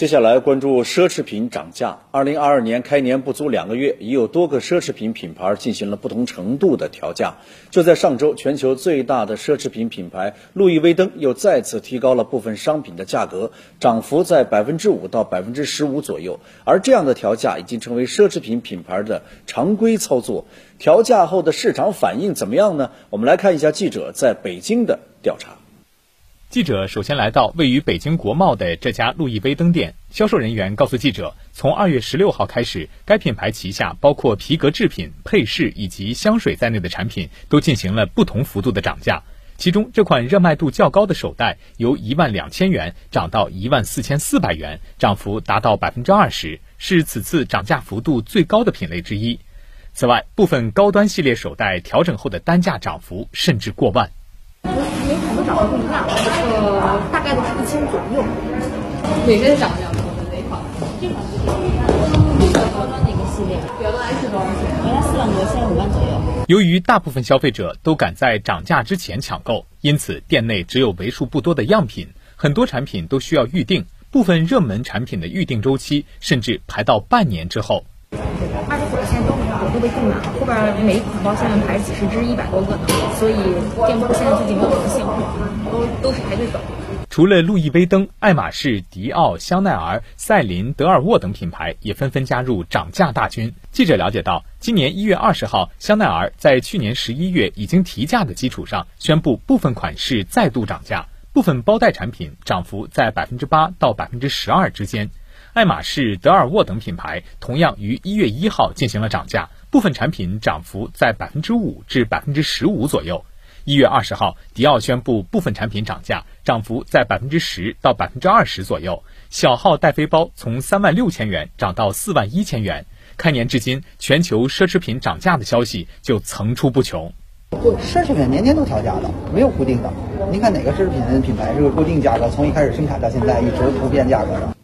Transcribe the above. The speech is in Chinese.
接下来关注奢侈品涨价。二零二二年开年不足两个月，已有多个奢侈品品牌进行了不同程度的调价。就在上周，全球最大的奢侈品品牌路易威登又再次提高了部分商品的价格，涨幅在百分之五到百分之十五左右。而这样的调价已经成为奢侈品品牌的常规操作。调价后的市场反应怎么样呢？我们来看一下记者在北京的调查。记者首先来到位于北京国贸的这家路易威登店，销售人员告诉记者，从二月十六号开始，该品牌旗下包括皮革制品、配饰以及香水在内的产品都进行了不同幅度的涨价。其中，这款热卖度较高的手袋由一万两千元涨到一万四千四百元，涨幅达到百分之二十，是此次涨价幅度最高的品类之一。此外，部分高端系列手袋调整后的单价涨幅甚至过万。每款都涨得不一样，呃，大概都是一千左右。哪个涨比较多？哪款？这款是比较高端的一个系列。原来是多少钱？原来四万多，现在五万左右。由于大部分消费者都赶在涨价之前抢购，因此店内只有为数不多的样品，很多产品都需要预定，部分热门产品的预定周期甚至排到半年之后。二手货现在都都被订满了，后边每一款包现在排几十只、一百多个呢，所以店铺现在最近没有什么现货，都都是排队等。除了路易威登、爱马仕、迪奥、香奈儿、赛琳、德尔沃等品牌也纷纷加入涨价大军。记者了解到，今年一月二十号，香奈儿在去年十一月已经提价的基础上，宣布部分款式再度涨价，部分包袋产品涨幅在百分之八到百分之十二之间。爱马仕、德尔沃等品牌同样于一月一号进行了涨价，部分产品涨幅在百分之五至百分之十五左右。一月二十号，迪奥宣布部分产品涨价，涨幅在百分之十到百分之二十左右。小号带飞包从三万六千元涨到四万一千元。开年至今，全球奢侈品涨价的消息就层出不穷。奢侈品年年都调价的，没有固定的。您看哪个奢侈品品牌是固定价格？从一开始生产到现在一直不变价格的？